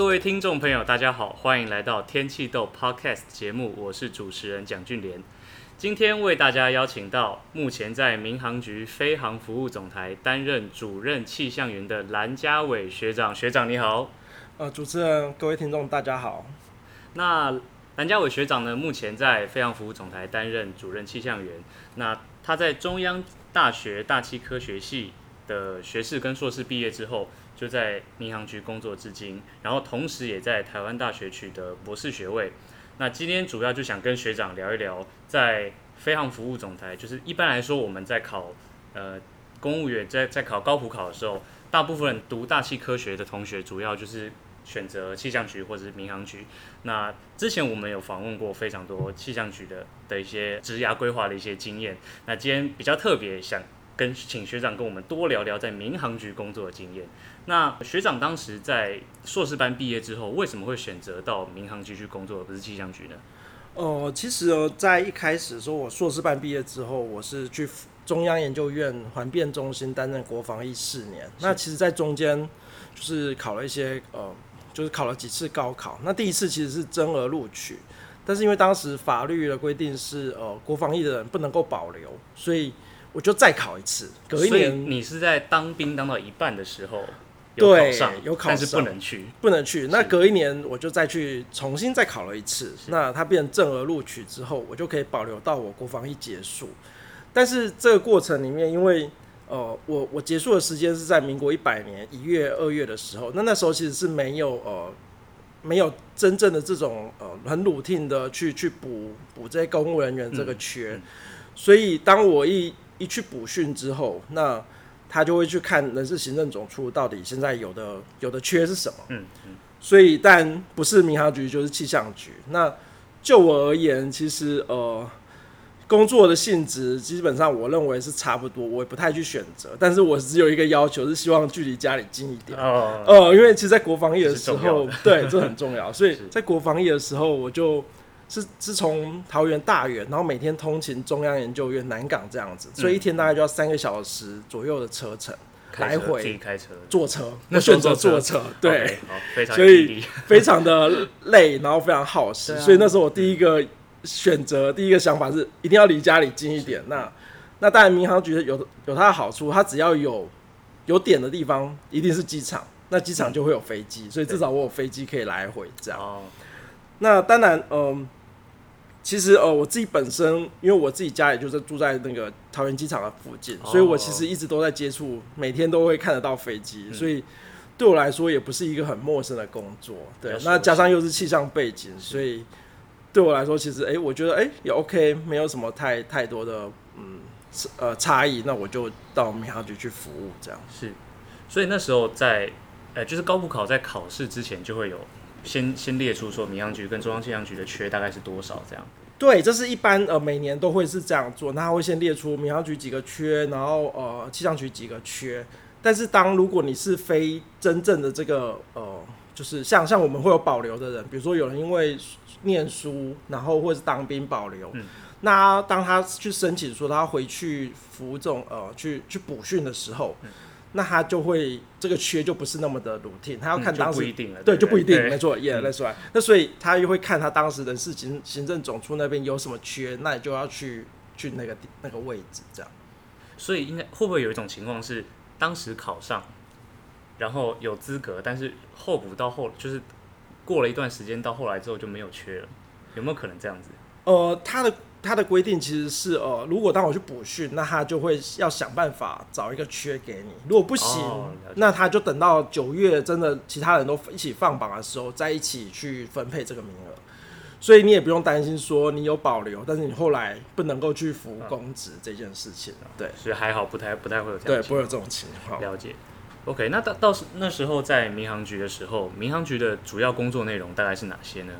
各位听众朋友，大家好，欢迎来到天气豆 Podcast 节目，我是主持人蒋俊莲。今天为大家邀请到目前在民航局飞航服务总台担任主任气象员的蓝家伟学长，学长你好。呃，主持人，各位听众大家好。那蓝家伟学长呢，目前在飞航服务总台担任主任气象员。那他在中央大学大气科学系的学士跟硕士毕业之后，就在民航局工作至今，然后同时也在台湾大学取得博士学位。那今天主要就想跟学长聊一聊，在飞航服务总台，就是一般来说我们在考呃公务员在在考高普考的时候，大部分读大气科学的同学，主要就是选择气象局或者是民航局。那之前我们有访问过非常多气象局的的一些职涯规划的一些经验。那今天比较特别想。跟请学长跟我们多聊聊在民航局工作的经验。那学长当时在硕士班毕业之后，为什么会选择到民航局去工作，而不是气象局呢？哦、呃，其实哦，在一开始说我硕士班毕业之后，我是去中央研究院环变中心担任国防役四年。那其实，在中间就是考了一些呃，就是考了几次高考。那第一次其实是增额录取，但是因为当时法律的规定是呃，国防役的人不能够保留，所以。我就再考一次，隔一年。你是在当兵当到一半的时候有考上，有考上，但是不能去，不能去。那隔一年我就再去重新再考了一次。那他变成正额录取之后，我就可以保留到我国防一结束。但是这个过程里面，因为呃，我我结束的时间是在民国一百年一月、二月的时候，那那时候其实是没有呃没有真正的这种呃很 routine 的去去补补这些公务人员这个缺，所以当我一一去补训之后，那他就会去看人事行政总处到底现在有的有的缺是什么。嗯嗯。所以，但不是民航局就是气象局。那就我而言，其实呃，工作的性质基本上我认为是差不多，我也不太去选择。但是我只有一个要求，是希望距离家里近一点。哦。呃，因为其实，在国防业的时候，对，这很重要。所以 在国防业的时候，我就。是是从桃园大园，然后每天通勤中央研究院南港这样子，所以一天大概就要三个小时左右的车程，来回。自己开车，坐车，那选择坐车，对，非常，所以 非常的累，然后非常耗时，所以那时候我第一个选择，第一个想法是一定要离家里近一点。那那当然民航局有有它的好处，它只要有有点的地方，一定是机场，那机场就会有飞机，所以至少我有飞机可以来回这样。那当然，嗯。其实呃，我自己本身，因为我自己家里就是住在那个桃园机场的附近，所以我其实一直都在接触，每天都会看得到飞机，嗯、所以对我来说也不是一个很陌生的工作。对，那加上又是气象背景，所以对我来说，其实哎、欸，我觉得哎、欸、也 OK，没有什么太太多的嗯呃差异，那我就到民航局去服务这样。是，所以那时候在呃，就是高普考在考试之前就会有。先先列出说民航局跟中央气象局的缺大概是多少这样？对，这是一般呃每年都会是这样做，那他会先列出民航局几个缺，然后呃气象局几个缺。但是当如果你是非真正的这个呃，就是像像我们会有保留的人，比如说有人因为念书，然后或是当兵保留，嗯、那当他去申请说他回去服这种呃去去补训的时候。嗯那他就会这个缺就不是那么的 routine，他要看当时、嗯、对，就不一定，没错，也来说，那所以他又会看他当时的事情，行政总处那边有什么缺，那你就要去去那个那个位置这样。所以应该会不会有一种情况是，当时考上，然后有资格，但是候补到后就是过了一段时间到后来之后就没有缺了，有没有可能这样子？呃，他的。他的规定其实是，呃，如果当我去补训，那他就会要想办法找一个缺给你。如果不行，哦、那他就等到九月真的其他人都一起放榜的时候，再一起去分配这个名额。所以你也不用担心说你有保留，但是你后来不能够去服公职这件事情。嗯、对，所以还好，不太不太会有这样。对，不会有这种情况。了解。OK，那到到时那时候在民航局的时候，民航局的主要工作内容大概是哪些呢？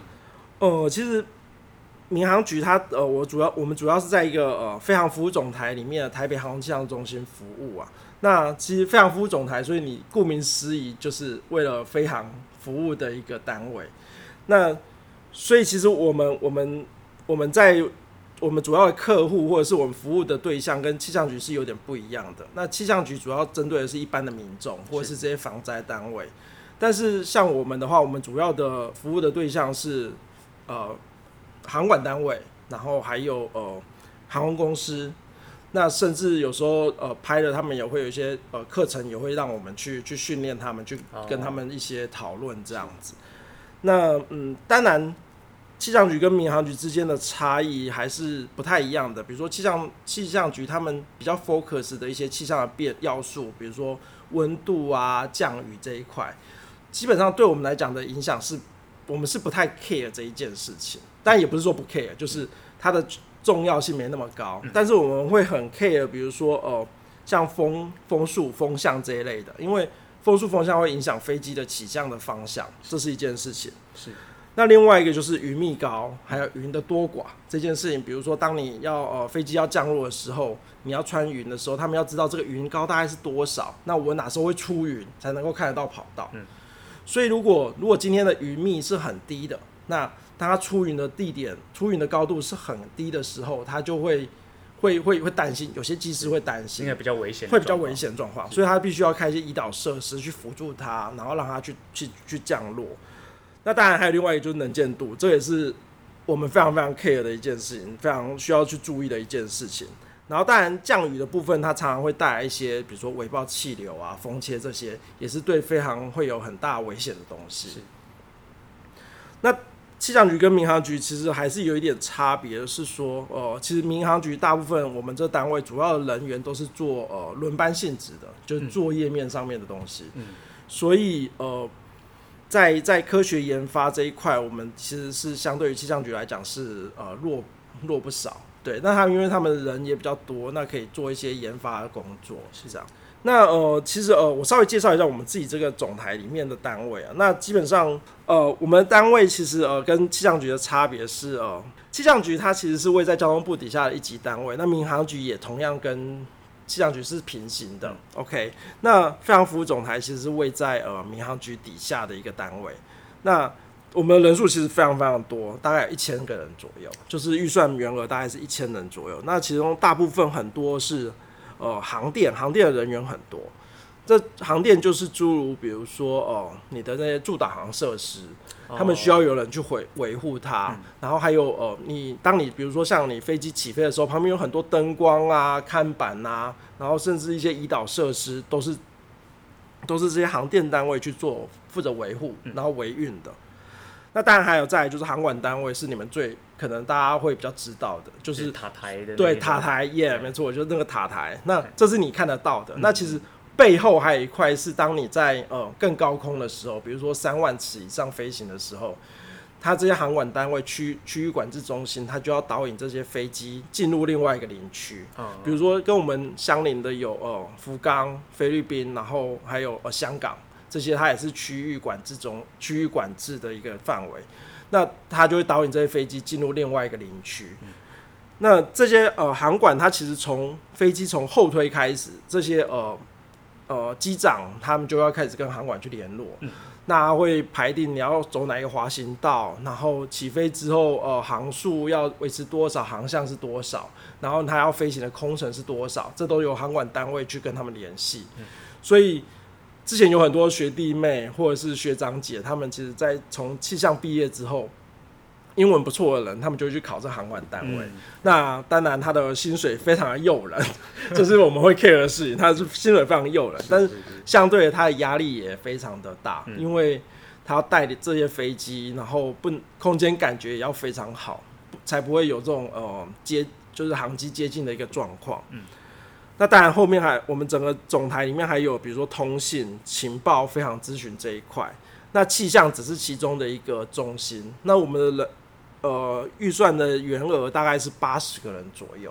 呃，其实。民航局它呃，我主要我们主要是在一个呃飞航服务总台里面的台北航空气象中心服务啊。那其实飞航服务总台，所以你顾名思义就是为了飞航服务的一个单位。那所以其实我们我们我们在我们主要的客户或者是我们服务的对象跟气象局是有点不一样的。那气象局主要针对的是一般的民众或者是这些防灾单位。但是像我们的话，我们主要的服务的对象是呃航管单位，然后还有呃航空公司。那甚至有时候呃拍的他们也会有一些呃课程，也会让我们去去训练他们，去跟他们一些讨论这样子。那嗯，当然。气象局跟民航局之间的差异还是不太一样的。比如说气象气象局他们比较 focus 的一些气象的变要素，比如说温度啊、降雨这一块，基本上对我们来讲的影响是，我们是不太 care 这一件事情。但也不是说不 care，就是它的重要性没那么高。但是我们会很 care，比如说哦、呃，像风风速、风向这一类的，因为风速、风向会影响飞机的起降的方向，这是一件事情。是。那另外一个就是云密高，还有云的多寡这件事情。比如说，当你要呃飞机要降落的时候，你要穿云的时候，他们要知道这个云高大概是多少。那我哪时候会出云，才能够看得到跑道？嗯。所以如果如果今天的云密是很低的，那当它出云的地点、出云的高度是很低的时候，它就会会会会担心，有些机师会担心，应该比较危险，会比较危险状况，所以他必须要开一些胰岛设施去辅助它，然后让它去去去降落。那当然还有另外一个就是能见度，这也是我们非常非常 care 的一件事情，非常需要去注意的一件事情。然后当然降雨的部分，它常常会带来一些，比如说微暴气流啊、风切这些，也是对飞航会有很大危险的东西。是。那气象局跟民航局其实还是有一点差别，是说，呃，其实民航局大部分我们这单位主要的人员都是做呃轮班性质的，就是作业面上面的东西。嗯。所以呃。在在科学研发这一块，我们其实是相对于气象局来讲是呃弱弱不少，对。那他们因为他们人也比较多，那可以做一些研发的工作，是这样。那呃，其实呃，我稍微介绍一下我们自己这个总台里面的单位啊。那基本上呃，我们单位其实呃跟气象局的差别是呃，气象局它其实是位在交通部底下的一级单位，那民航局也同样跟。气象局是平行的，OK。那飞航服务总台其实是位在呃民航局底下的一个单位。那我们的人数其实非常非常多，大概有一千个人左右，就是预算员额大概是一千人左右。那其中大部分很多是呃航电，航电的人员很多。这航电就是诸如比如说哦、呃，你的那些助导航设施。他们需要有人去维维护它，嗯，然后还有呃，你当你比如说像你飞机起飞的时候，旁边有很多灯光啊、看板啊，然后甚至一些胰岛设施，都是都是这些航电单位去做负责维护，然后维运的。那当然还有再来就是航管单位，是你们最可能大家会比较知道的，就是塔台的。对，塔台，耶，没错，就是那个塔台。那这是你看得到的。那其实。背后还有一块是，当你在呃更高空的时候，比如说三万尺以上飞行的时候，它这些航管单位区区域管制中心，它就要导引这些飞机进入另外一个林区。比如说跟我们相邻的有呃福冈、菲律宾，然后还有呃香港这些，它也是区域管制中区域管制的一个范围。那它就会导引这些飞机进入另外一个领区。那这些呃航管，它其实从飞机从后推开始，这些呃。呃，机长他们就要开始跟航管去联络，嗯，那会排定你要走哪一个滑行道，然后起飞之后，呃，航速要维持多少，航向是多少，然后它要飞行的空程是多少，这都由航管单位去跟他们联系。嗯，所以之前有很多学弟妹或者是学长姐，他们其实在从气象毕业之后。英文不错的人，他们就会去考这航管单位。嗯、那当然，他的薪水非常的诱人，这是我们会 care 的事情。他是薪水非常诱人，但是相对的，他的压力也非常的大，嗯、因为他要带领这些飞机，然后不空间感觉也要非常好，才不会有这种呃接就是航机接近的一个状况。嗯，那当然后面还我们整个总台里面还有比如说通信、情报、飞航咨询这一块，那气象只是其中的一个中心。那我们的人。呃，预算的员额大概是八十个人左右，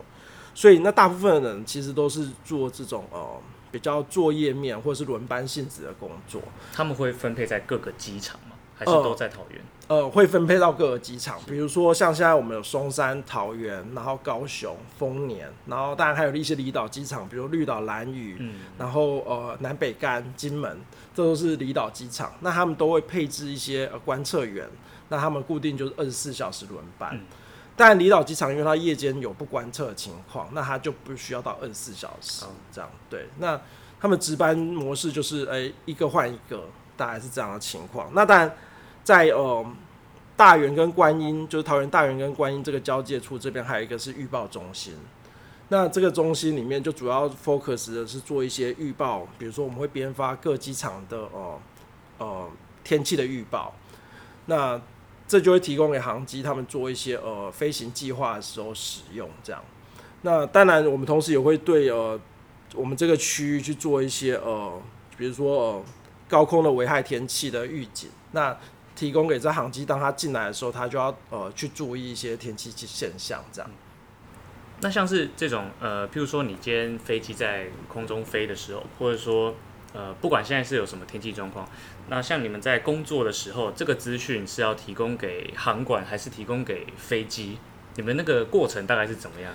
所以那大部分的人其实都是做这种呃比较作业面或是轮班性质的工作。他们会分配在各个机场吗？还是都在桃园？呃，呃，会分配到各个机场，比如说像现在我们有松山、桃园，然后高雄、丰年，然后当然还有一些离岛机场，比如绿岛、兰屿，嗯，然后呃南北竿、金门，这都是离岛机场。那他们都会配置一些呃观测员。那他们固定就是二十四小时轮班，嗯、但离岛机场因为它夜间有不观测的情况，那它就不需要到二十四小时这样。对，那他们值班模式就是诶、欸、一个换一个，大概是这样的情况。那当然，在呃大园跟观音，就是桃园大园跟观音这个交界处这边，还有一个是预报中心。那这个中心里面就主要 focus 的是做一些预报，比如说我们会编发各机场的呃呃天气的预报，那这就会提供给航机他们做一些呃飞行计划的时候使用这样。那当然，我们同时也会对呃我们这个区域去做一些呃，比如说呃高空的危害天气的预警，那提供给这航机，当他进来的时候，他就要呃去注意一些天气现象这样。那像是这种呃，譬如说你今天飞机在空中飞的时候，或者说呃，不管现在是有什么天气状况，那像你们在工作的时候，这个资讯是要提供给航管，还是提供给飞机？你们那个过程大概是怎么样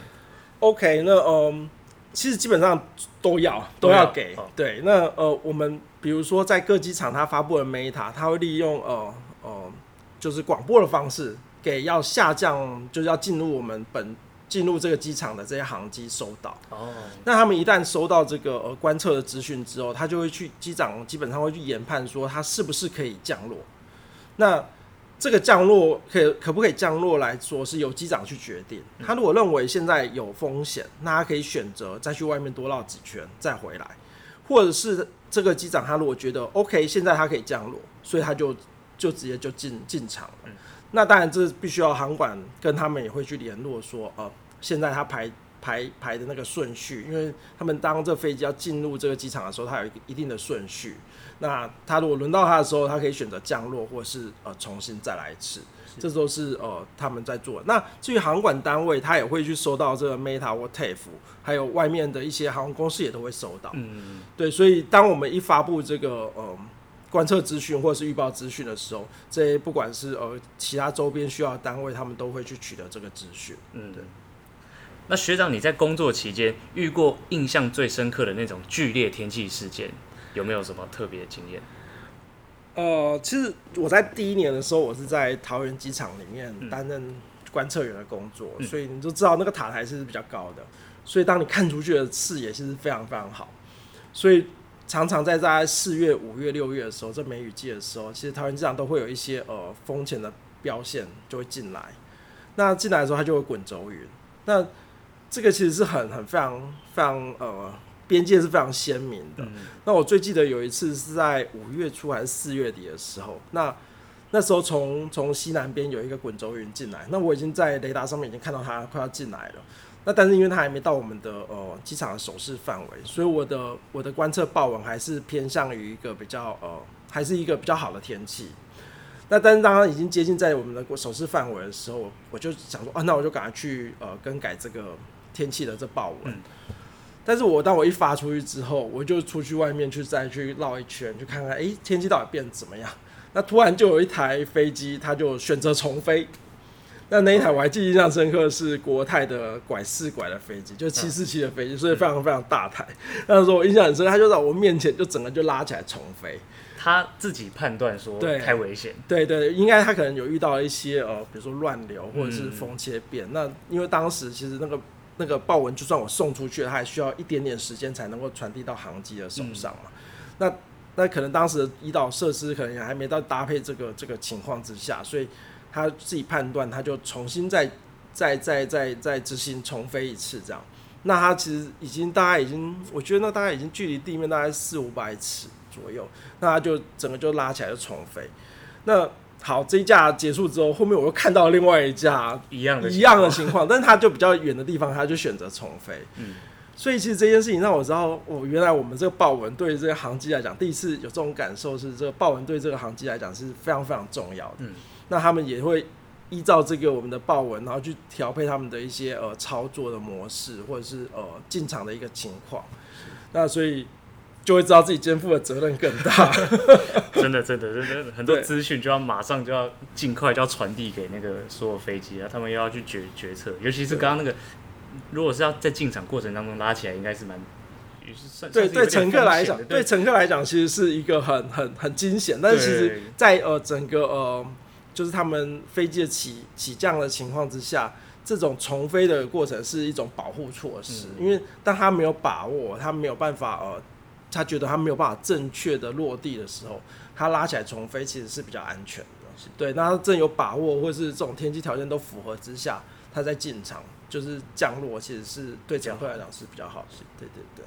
？OK，那嗯，其实基本上都要都要给。哦、对，那呃，我们比如说在各机场，它发布的 META，它会利用呃呃，就是广播的方式给要下降，就是要进入我们本。进入这个机场的这些航机收到，oh. 那他们一旦收到这个呃观测的资讯之后，他就会去机长基本上会去研判说他是不是可以降落。那这个降落可以可不可以降落来说是由机长去决定。他如果认为现在有风险，那他可以选择再去外面多绕几圈再回来，或者是这个机长他如果觉得 OK，现在他可以降落，所以他就就直接就进进场了。那当然这必须要航管跟他们也会去联络说呃。现在他排排排的那个顺序，因为他们当这飞机要进入这个机场的时候，它有一个一定的顺序。那他如果轮到他的时候，他可以选择降落，或者是呃重新再来一次。这都是呃他们在做。那至于航管单位，他也会去收到这个 META 或 TAFE，还有外面的一些航空公司也都会收到。嗯，对。所以当我们一发布这个呃观测资讯或者是预报资讯的时候，这些不管是呃其他周边需要的单位，他们都会去取得这个资讯。嗯，对。那学长，你在工作期间遇过印象最深刻的那种剧烈天气事件，有没有什么特别的经验？呃，其实我在第一年的时候，我是在桃园机场里面担任观测员的工作，嗯、所以你就知道那个塔台是比较高的，所以当你看出去的视野其实非常非常好，所以常常在在四月、五月、六月的时候，这梅雨季的时候，其实桃园机场都会有一些呃风险的标线就会进来，那进来的时候它就会滚轴云，那这个其实是很很非常非常呃边界是非常鲜明的。那我最记得有一次是在五月初还是四月底的时候，那那时候从从西南边有一个滚轴云进来，那我已经在雷达上面已经看到它快要进来了。那但是因为它还没到我们的呃机场的手势范围，所以我的我的观测报文还是偏向于一个比较呃还是一个比较好的天气。那但是当它已经接近在我们的手势范围的时候，我就想说啊，那我就赶快去呃更改这个。天气的这报文，嗯、但是我当我一发出去之后，我就出去外面去再去绕一圈，去看看，哎、欸，天气到底变怎么样？那突然就有一台飞机，它就选择重飞。那那一台我还记忆印象深刻，是国泰的拐四拐的飞机，就七四七的飞机，所以非常非常大台。那时候我印象很深，他就在我面前就整个就拉起来重飞。他自己判断说太危险，对对，应该他可能有遇到一些呃，比如说乱流或者是风切变。嗯、那因为当时其实那个。那个豹纹就算我送出去了，它还需要一点点时间才能够传递到航机的手上嘛。嗯、那那可能当时的胰岛设施可能也还没到搭配这个这个情况之下，所以他自己判断，他就重新再再再再再执行重飞一次这样。那他其实已经大概已经，我觉得那大概已经距离地面大概四五百尺左右，那他就整个就拉起来就重飞。那好，这一架结束之后，后面我又看到另外一架一样的一样的情况，但是它就比较远的地方，他就选择重飞。嗯，所以其实这件事情让我知道，哦，原来我们这个豹纹对这个航机来讲，第一次有这种感受是，这个豹纹对这个航机来讲是非常非常重要的。嗯，那他们也会依照这个我们的报文，然后去调配他们的一些呃操作的模式，或者是呃进场的一个情况。那所以。就会知道自己肩负的责任更大，真的，真的，真的，很多资讯就要马上就要尽快就要传递给那个所有飞机啊，他们又要去决决策，尤其是刚刚那个，如果是要在进场过程当中拉起来，应该是蛮，对对乘客来讲，对乘客来讲，其实是一个很很很惊险，但是其实在呃整个呃就是他们飞机的起起降的情况之下，这种重飞的过程是一种保护措施，嗯、因为当他没有把握，他没有办法呃。他觉得他没有办法正确的落地的时候，他拉起来重飞其实是比较安全的。对，那他正有把握，或是这种天气条件都符合之下，他在进场就是降落，其实是对乘客来讲是比较好的。对对对。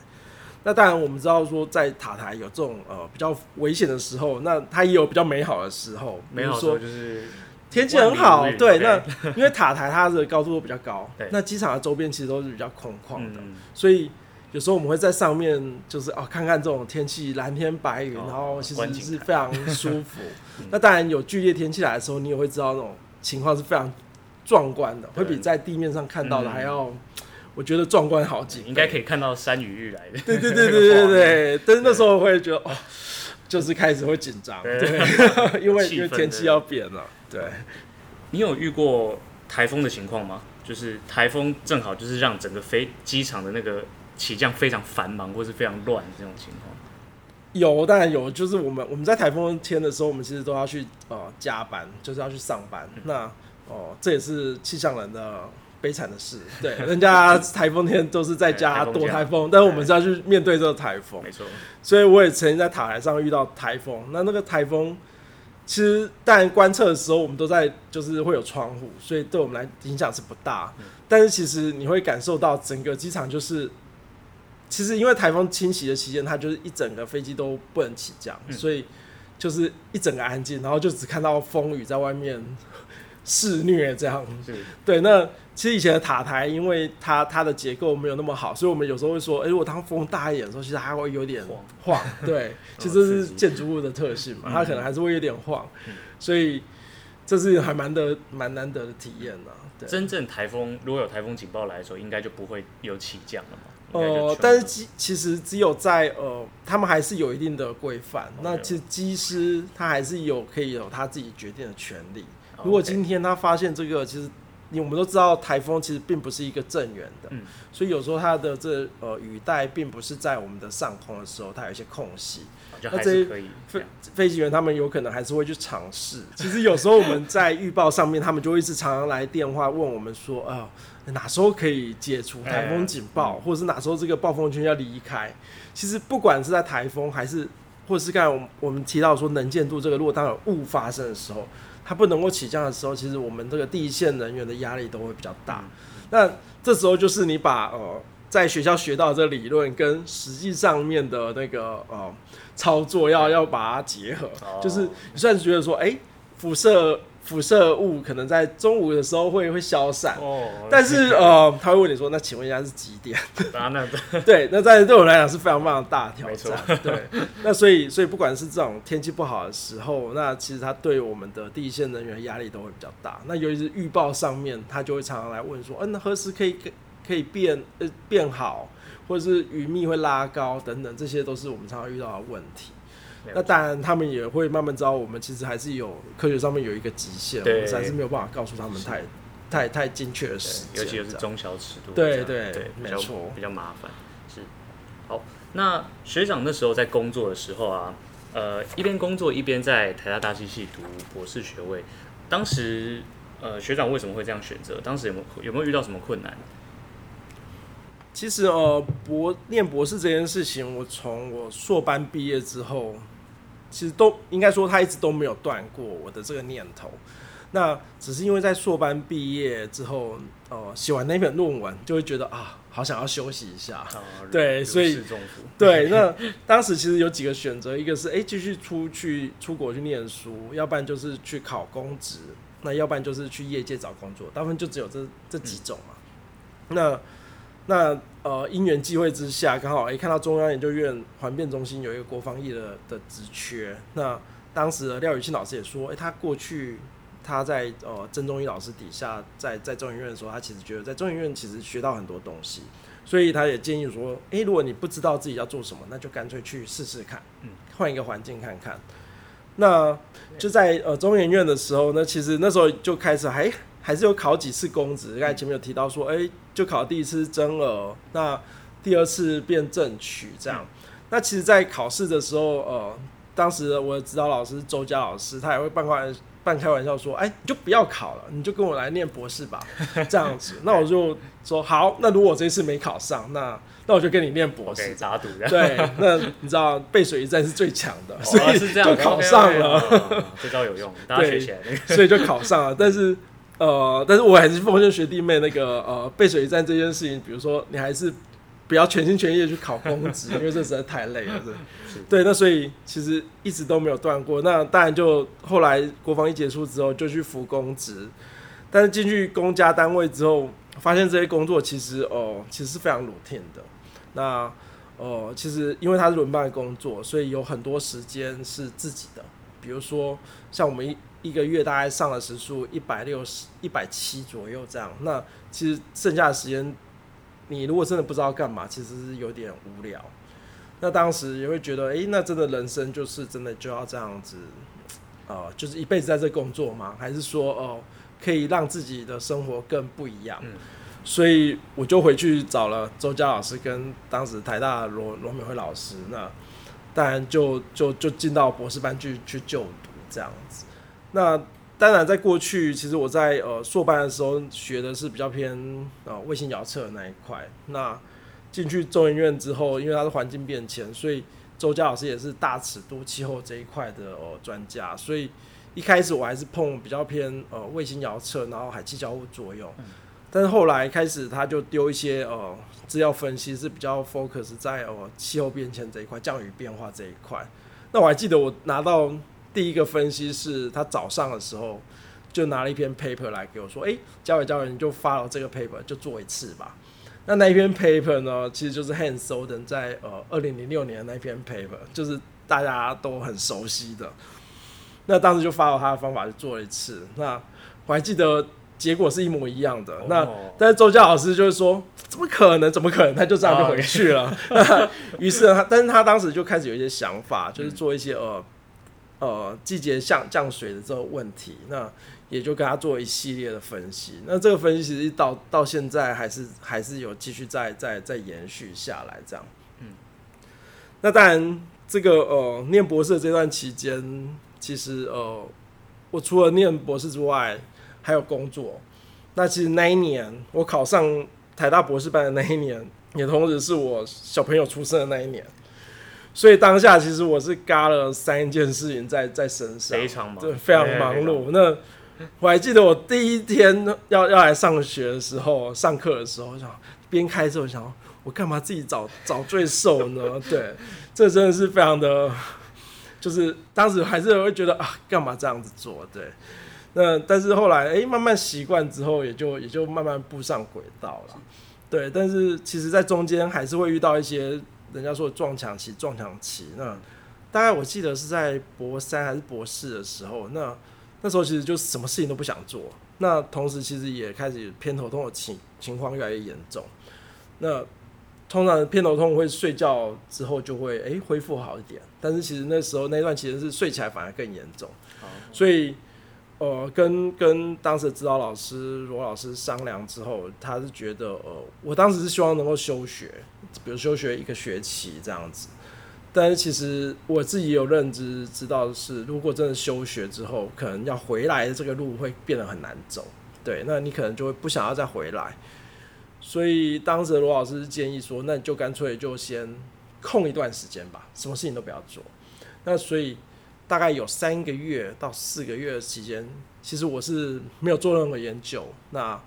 那当然，我们知道说在塔台有这种呃比较危险的时候，那它也有比较美好的时候。美好说就是天气很好，对。那因为塔台它的高度都比较高，那机场的周边其实都是比较空旷的，所以有时候我们会在上面就是哦看看这种天气蓝天白云，然后其实是非常舒服。那当然有剧烈天气来的时候，你也会知道那种情况是非常壮观的，会比在地面上看到的还要。我觉得壮观好景，应该可以看到山雨欲来的。对对对对对 对，但是那时候会觉得哦，就是开始会紧张，对，因为因为天气要变了。对，你有遇过台风的情况吗？就是台风正好就是让整个飞机场的那个起降非常繁忙，或是非常乱这种情况。有，当然有，就是我们我们在台风天的时候，我们其实都要去呃加班，就是要去上班。那哦、呃，这也是气象人的。悲惨的事，对，人家台风天都是在家躲台风，但是我们是要去面对这个台风，没错。所以我也曾经在塔台上遇到台风，那那个台风，其实当然观测的时候我们都在，就是会有窗户，所以对我们来影响是不大。但是其实你会感受到整个机场就是，其实因为台风侵袭的期间，它就是一整个飞机都不能起降，所以就是一整个安静，然后就只看到风雨在外面。肆虐这样，对。那其实以前的塔台，因为它它的结构没有那么好，所以我们有时候会说，哎、欸，如果当风大一点的时候，其实还会有点晃。对，其实这是建筑物的特性嘛，它可能还是会有点晃。所以这是还蛮的蛮难得的体验呢。对，真正台风如果有台风警报来的时候，应该就不会有起降了嘛。哦、呃，但是机其实只有在呃，他们还是有一定的规范。那其实机师他还是有可以有他自己决定的权利。如果今天他发现这个，其实我们都知道台风其实并不是一个正圆的，嗯，所以有时候它的这呃雨带并不是在我们的上空的时候，它有一些空隙，那这些飞飞行员他们有可能还是会去尝试。其实有时候我们在预报上面，他们就会一直常常来电话问我们说，啊、呃，哪时候可以解除台风警报，或者是哪时候这个暴风圈要离开？其实不管是在台风还是，或者是刚才我们我们提到说能见度这个，如果当有雾发生的时候。它不能够起降的时候，其实我们这个第一线人员的压力都会比较大。那这时候就是你把呃在学校学到的这理论跟实际上面的那个呃操作要要把它结合，就是你算是觉得说，哎，辐射。辐射物可能在中午的时候会会消散，哦，但是 呃，他会问你说，那请问一下是几点？啊，那对，那在对我来讲是非常非常大的挑战，对。那所以所以不管是这种天气不好的时候，那其实他对我们的第一线人员压力都会比较大。那尤其是预报上面，他就会常常来问说，嗯、何时可以可以变呃变好，或者是雨密会拉高等等，这些都是我们常常遇到的问题。那当然，他们也会慢慢知道，我们其实还是有科学上面有一个极限，我们还是没有办法告诉他们太、太、太精确的时间，尤其是中小尺度，对对对，没错，比较麻烦。是，好，那学长那时候在工作的时候啊，呃，一边工作一边在台大大气系读博士学位，当时呃，学长为什么会这样选择？当时有没有有没有遇到什么困难？其实呃，博念博士这件事情，我从我硕班毕业之后。其实都应该说，他一直都没有断过我的这个念头。那只是因为在硕班毕业之后，呃，写完那篇论文，就会觉得啊，好想要休息一下。啊、对，所以对，那当时其实有几个选择，一个是哎，继续出去出国去念书，要不然就是去考公职，那要不然就是去业界找工作，大部分就只有这这几种嘛。嗯、那那呃，因缘际会之下，刚好诶、欸、看到中央研究院环变中心有一个国防役的的职缺。那当时的廖宇庆老师也说，诶、欸，他过去他在呃曾宗义老师底下，在在中医院的时候，他其实觉得在中医院其实学到很多东西，所以他也建议说，诶、欸，如果你不知道自己要做什么，那就干脆去试试看，嗯，换一个环境看看。那就在呃中研院的时候，呢其实那时候就开始还。还是有考几次公职，刚才前面有提到说，哎、欸，就考第一次真额，那第二次变正取这样。嗯、那其实，在考试的时候，呃，当时我的指导老师周佳老师，他也会办过办半开玩笑说：“哎，你就不要考了，你就跟我来念博士吧。”这样子，那我就说好。那如果我这一次没考上，那那我就跟你念博士。打赌。对，那你知道背水一战是最强的，所以就考上了。这招有用，大家学起来。所以就考上了，但是呃，但是我还是奉劝学弟妹那个呃背水一战这件事情，比如说你还是。不要全心全意的去考公职，因为这实在太累了。对，那所以其实一直都没有断过。那当然就后来国防一结束之后，就去服公职。但是进去公家单位之后，发现这些工作其实哦，其实是非常 routine 的。那哦，其实因为它是轮班的工作，所以有很多时间是自己的。比如说，像我们一一个月大概上了时数一百六十、一百七左右这样。那其实剩下的时间。你如果真的不知道干嘛，其实是有点无聊。那当时也会觉得，哎、欸，那真的人生就是真的就要这样子，呃，就是一辈子在这工作吗？还是说，哦、呃，可以让自己的生活更不一样？嗯、所以我就回去找了周佳老师跟当时台大罗罗美惠老师，那当然就就就进到博士班去去就读这样子。那当然，在过去，其实我在呃硕班的时候学的是比较偏呃卫星遥测的那一块。那进去中研院之后，因为它是环境变迁，所以周佳老师也是大尺度气候这一块的呃专家。所以一开始我还是碰比较偏呃卫星遥测，然后海气交互作用。但是后来开始他就丢一些呃资料分析，是比较 focus 在呃气候变迁这一块、降雨变化这一块。那我还记得我拿到。第一个分析是他早上的时候就拿了一篇 paper 来给我说：“哎，嘉伟，嘉伟，你就发了这个 paper，就做一次吧。”那那一篇 paper 呢，其实就是 Hans Selden 在呃二零零六年的那篇 paper，就是大家都很熟悉的。那当时就发了他的方法，就做了一次。那我还记得结果是一模一样的。Oh. 那但是周教老师就是说：“怎么可能？怎么可能？”他就这样就回去了。于、oh. 是他，但是他当时就开始有一些想法，就是做一些呃。呃，季节降降水的这个问题，那也就跟他做一系列的分析。那这个分析其实到到现在还是还是有继续在在在延续下来这样。嗯，那当然，这个呃，念博士的这段期间，其实呃，我除了念博士之外，还有工作。那其实那一年我考上台大博士班的那一年，也同时是我小朋友出生的那一年。所以当下其实我是嘎了三件事情在在身上，非常忙，对，非常忙碌。那我还记得我第一天要要来上学的时候，上课的时候，我想边开车，我想我干嘛自己找找罪受呢？对，这真的是非常的，就是当时还是会觉得啊，干嘛这样子做？对，那但是后来哎、欸，慢慢习惯之后，也就也就慢慢步上轨道了。对，但是其实在中间还是会遇到一些。人家说撞墙期，撞墙期。那大概我记得是在博三还是博四的时候，那那时候其实就什么事情都不想做。那同时其实也开始偏头痛的情情况越来越严重。那通常偏头痛会睡觉之后就会诶、欸、恢复好一点，但是其实那时候那段其实是睡起来反而更严重。所以呃跟跟当时的指导老师罗老师商量之后，他是觉得呃我当时是希望能够休学。比如休学一个学期这样子，但是其实我自己有认知，知道是如果真的休学之后，可能要回来的这个路会变得很难走。对，那你可能就会不想要再回来。所以当时罗老师建议说，那你就干脆就先空一段时间吧，什么事情都不要做。那所以大概有三个月到四个月的期间，其实我是没有做任何研究。那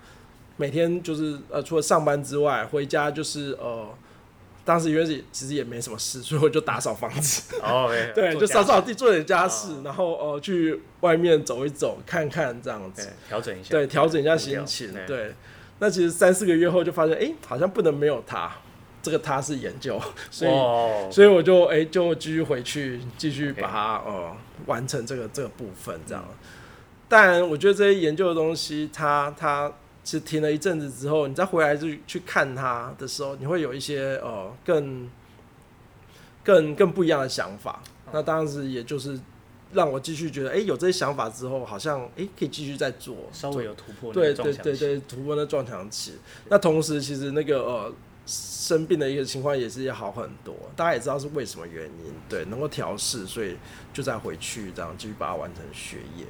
每天就是呃，除了上班之外，回家就是呃。当时因为其实也没什么事，所以我就打扫房子。哦，对，就扫扫地，做点家事，然后呃去外面走一走，看看这样子，调整一下。对，调整一下心情。对，那其实三四个月后就发现，哎，好像不能没有他。这个他是研究，所以所以我就哎就继续回去，继续把它呃完成这个这个部分这样。但我觉得这些研究的东西，它它。其实停了一阵子之后，你再回来去去看它的时候，你会有一些呃更更更不一样的想法。那当时也就是让我继续觉得，哎、欸，有这些想法之后，好像哎、欸、可以继续再做，稍微有突破。对对对对，突破那撞墙期。那同时，其实那个呃生病的一个情况也是要好很多。大家也知道是为什么原因，对，能够调试，所以就再回去这样继续把它完成学业。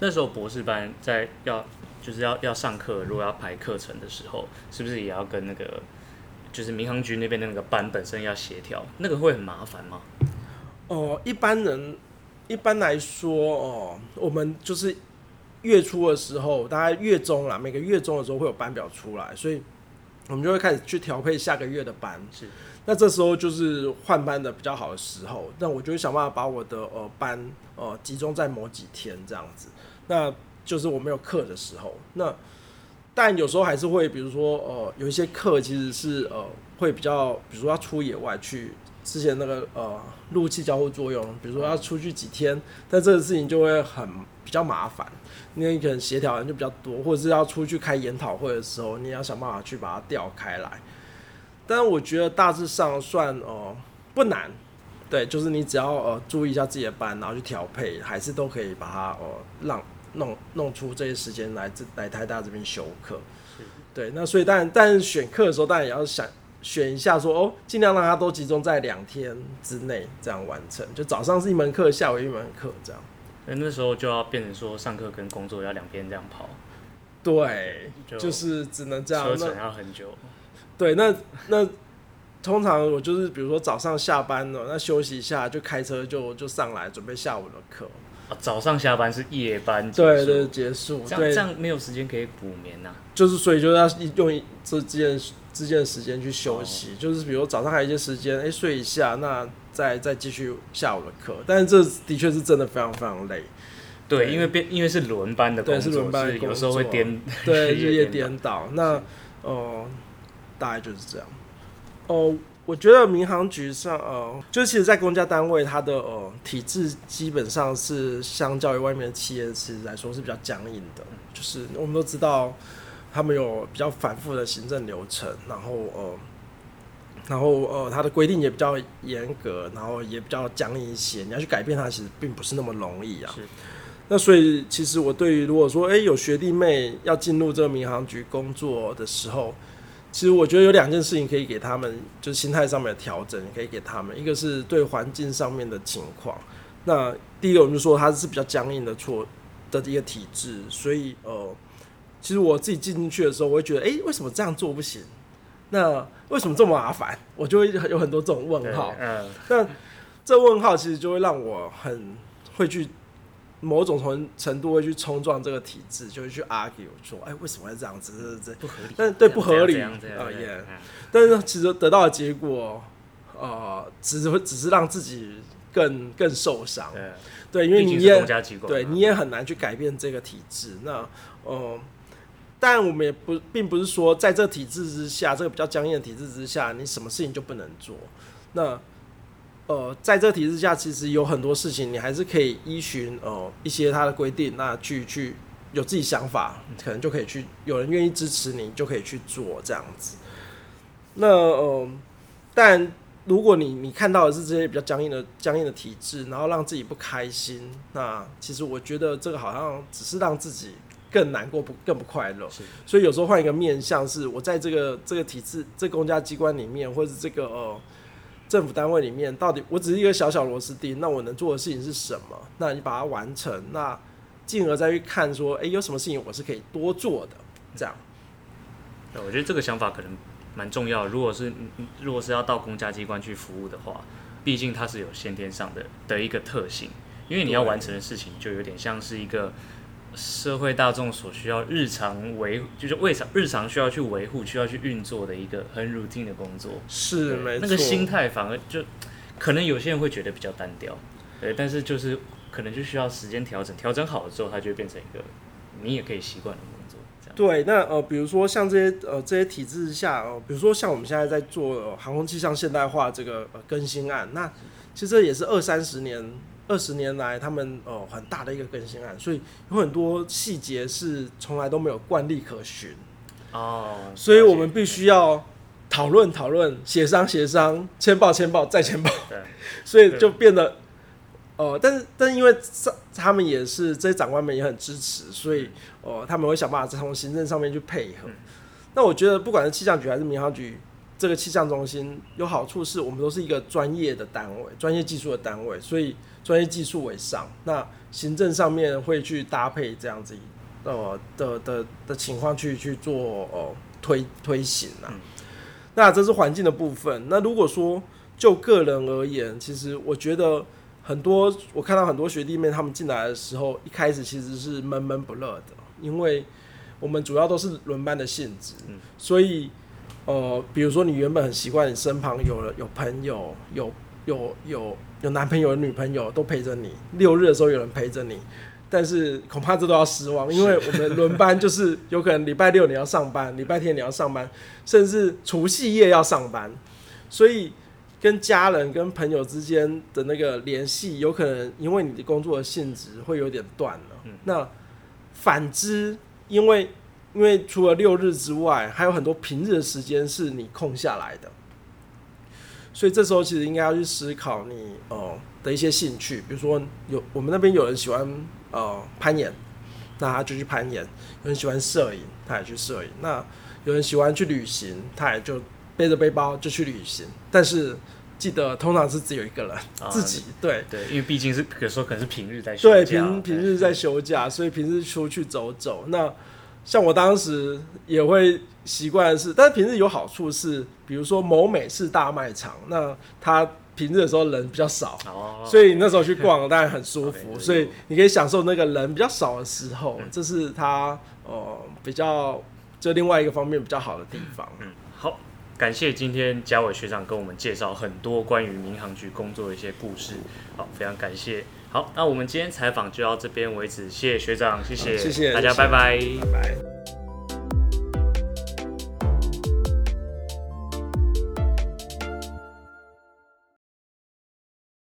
那时候博士班在要就是要要上课，如果要排课程的时候，是不是也要跟那个就是民航局那边的那个班本身要协调？那个会很麻烦吗？哦，一般人一般来说哦，我们就是月初的时候，大概月中啦，每个月中的时候会有班表出来，所以我们就会开始去调配下个月的班。是，那这时候就是换班的比较好的时候，那我就会想办法把我的呃班呃集中在某几天这样子。那就是我没有课的时候，那但有时候还是会，比如说，呃，有一些课其实是呃会比较，比如说要出野外去，之前那个呃陆气交互作用，比如说要出去几天，但这个事情就会很比较麻烦，因为你可能协调人就比较多，或者是要出去开研讨会的时候，你要想办法去把它调开来。但我觉得大致上算哦、不难，对，就是你只要呃注意一下自己的班，然后去调配，还是都可以把它呃让。弄弄出这些时间来这来台大这边修课，对，那所以当然，但选课的时候当然也要想选一下说，说哦，尽量让它都集中在两天之内这样完成，就早上是一门课，下午一门课这样。那那时候就要变成说上课跟工作要两边这样跑，对，就，就是只能这样，车程要很久。对，那那通常我就是比如说早上下班了，那休息一下就开车就就上来准备下午的课。早上下班是夜班，对对，结束，这样这样没有时间可以补眠呐、啊。就是所以就要用这件这件时间去休息，哦、就是比如早上还有一些时间，哎、欸、睡一下，那再再继续下午的课。但是这的确是真的非常非常累。对，对因为变因为是轮班的工作，对是轮班的工作，有时候会颠，对 日夜颠倒。那哦、呃，大概就是这样。哦、呃。我觉得民航局上，呃，就是其实，在公家单位，它的呃体制基本上是相较于外面的企业其实来说是比较僵硬的。就是我们都知道，他们有比较反复的行政流程，然后呃，然后呃，它的规定也比较严格，然后也比较僵硬一些。你要去改变它，其实并不是那么容易啊。那所以，其实我对于如果说，哎、欸，有学弟妹要进入这个民航局工作的时候，其实我觉得有两件事情可以给他们，就是心态上面的调整，可以给他们。一个是对环境上面的情况。那第一个我们就说它是比较僵硬的错的一个体制，所以呃，其实我自己进进去的时候，我会觉得，哎、欸，为什么这样做不行？那为什么这么麻烦？我就会有很多这种问号。嗯。那这问号其实就会让我很会去。某种程程度会去冲撞这个体制，就会去 argue 说，哎，为什么会这样子？这这不合理。但对不合理啊，也。但是其实得到的结果，呃，只只是让自己更更受伤。对，因为你也对你也很难去改变这个体制。那呃，但我们也不并不是说在这体制之下，这个比较僵硬的体制之下，你什么事情就不能做。那。呃，在这体制下，其实有很多事情你还是可以依循呃一些他的规定，那去去有自己想法，可能就可以去有人愿意支持你，就可以去做这样子。那呃，但如果你你看到的是这些比较僵硬的僵硬的体制，然后让自己不开心，那其实我觉得这个好像只是让自己更难过，不更不快乐。所以有时候换一个面向，是我在这个这个体制、这个公家机关里面，或者是这个呃。政府单位里面，到底我只是一个小小螺丝钉，那我能做的事情是什么？那你把它完成，那进而再去看说，哎、欸，有什么事情我是可以多做的？这样。对，我觉得这个想法可能蛮重要。如果是如果是要到公家机关去服务的话，毕竟它是有先天上的的一个特性，因为你要完成的事情就有点像是一个。社会大众所需要日常维，就是为啥日常需要去维护、需要去运作的一个很 routine 的工作，是没错。那个心态反而就可能有些人会觉得比较单调，对，但是就是可能就需要时间调整，调整好了之后，它就会变成一个你也可以习惯的工作。这样。对，那呃，比如说像这些呃这些体制下，呃，比如说像我们现在在做，呃，航空气象现代化这个呃更新案，那其实这也是二三十年。二十年来，他们哦很大的一个更新案，所以有很多细节是从来都没有惯例可循。哦，所以我们必须要讨论讨论、协商协商、签报签报再签报，对，所以就变得哦、呃，但是但是因为他们也是这些长官们也很支持，所以哦、呃、他们会想办法从行政上面去配合。嗯、那我觉得不管是气象局还是民航局，这个气象中心有好处是我们都是一个专业的单位，专业技术的单位，所以专业技术为上，那行政上面会去搭配这样子呃的的的情况去去做哦推推行啊。嗯、那这是环境的部分。那如果说就个人而言，其实我觉得很多我看到很多学弟妹他们进来的时候，一开始其实是闷闷不乐的，因为我们主要都是轮班的性质，嗯、所以。呃，比如说你原本很习惯你身旁有了有朋友，有有有有男朋友、女朋友都陪着你，六日的时候有人陪着你，但是恐怕这都要失望，因为我们轮班就是 有可能礼拜六你要上班，礼拜天你要上班，甚至除夕夜要上班，所以跟家人跟朋友之间的那个联系，有可能因为你的工作的性质会有点断了。嗯、那反之，因为因为除了六日之外，还有很多平日的时间是你空下来的，所以这时候其实应该要去思考你呃的一些兴趣，比如说有我们那边有人喜欢呃攀岩，那他就去攀岩；有人喜欢摄影，他也去摄影；那有人喜欢去旅行，他也就背着背包就去旅行。但是记得通常是只有一个人、啊、自己，对对，因为毕竟是有时候可能是平日在休假，对平平日在休假，所以平日出去走走那。像我当时也会习惯是，但是平日有好处是，比如说某美式大卖场，那它平日的时候人比较少，哦、所以那时候去逛当然很舒服，哦、所以你可以享受那个人比较少的时候，嗯、这是它呃比较就另外一个方面比较好的地方。嗯，好，感谢今天嘉伟学长跟我们介绍很多关于民航局工作的一些故事，好，非常感谢。好，那我们今天采访就到这边为止，谢谢学长，谢谢，谢谢大家，拜拜，拜拜。